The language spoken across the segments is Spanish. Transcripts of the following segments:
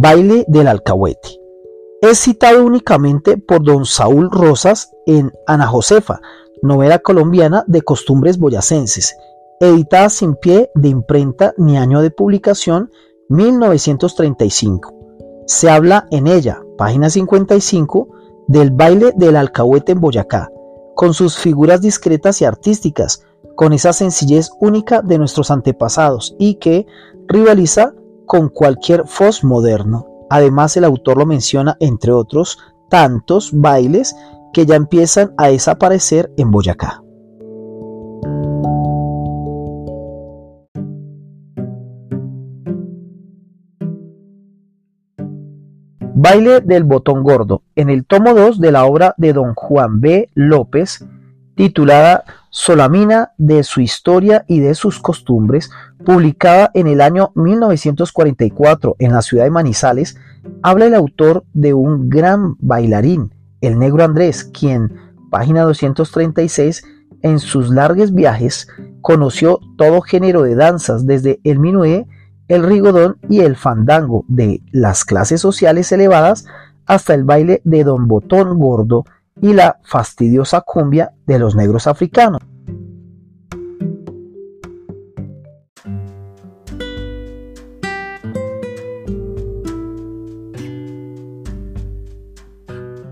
Baile del Alcahuete. Es citado únicamente por don Saúl Rosas en Ana Josefa, novela colombiana de costumbres boyacenses, editada sin pie de imprenta ni año de publicación 1935. Se habla en ella, página 55, del baile del alcahuete en Boyacá, con sus figuras discretas y artísticas, con esa sencillez única de nuestros antepasados y que rivaliza con cualquier fos moderno. Además, el autor lo menciona, entre otros, tantos bailes que ya empiezan a desaparecer en Boyacá. Baile del Botón Gordo, en el tomo 2 de la obra de don Juan B. López, titulada Solamina de su historia y de sus costumbres, publicada en el año 1944 en la ciudad de Manizales, habla el autor de un gran bailarín, el negro Andrés, quien, página 236, en sus largos viajes conoció todo género de danzas, desde el minué el rigodón y el fandango de las clases sociales elevadas hasta el baile de Don Botón Gordo y la fastidiosa cumbia de los negros africanos.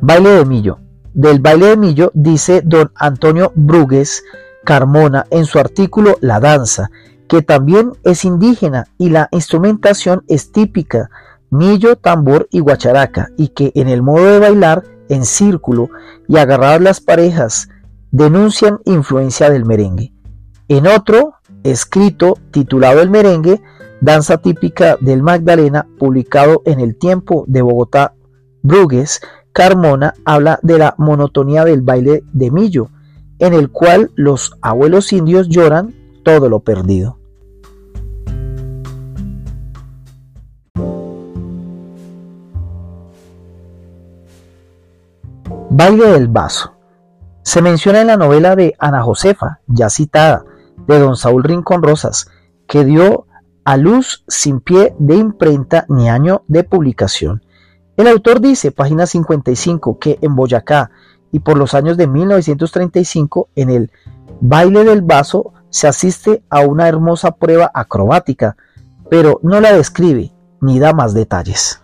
Baile de Millo. Del baile de Millo dice don Antonio Brugues Carmona en su artículo La danza, que también es indígena y la instrumentación es típica, millo, tambor y guacharaca, y que en el modo de bailar en círculo y agarrar las parejas denuncian influencia del merengue. En otro escrito titulado El merengue, danza típica del Magdalena, publicado en el tiempo de Bogotá, Brugues, Carmona habla de la monotonía del baile de millo, en el cual los abuelos indios lloran todo lo perdido. Baile del Vaso. Se menciona en la novela de Ana Josefa, ya citada, de don Saúl Rincón Rosas, que dio a luz sin pie de imprenta ni año de publicación. El autor dice, página 55, que en Boyacá y por los años de 1935, en el baile del vaso se asiste a una hermosa prueba acrobática, pero no la describe ni da más detalles.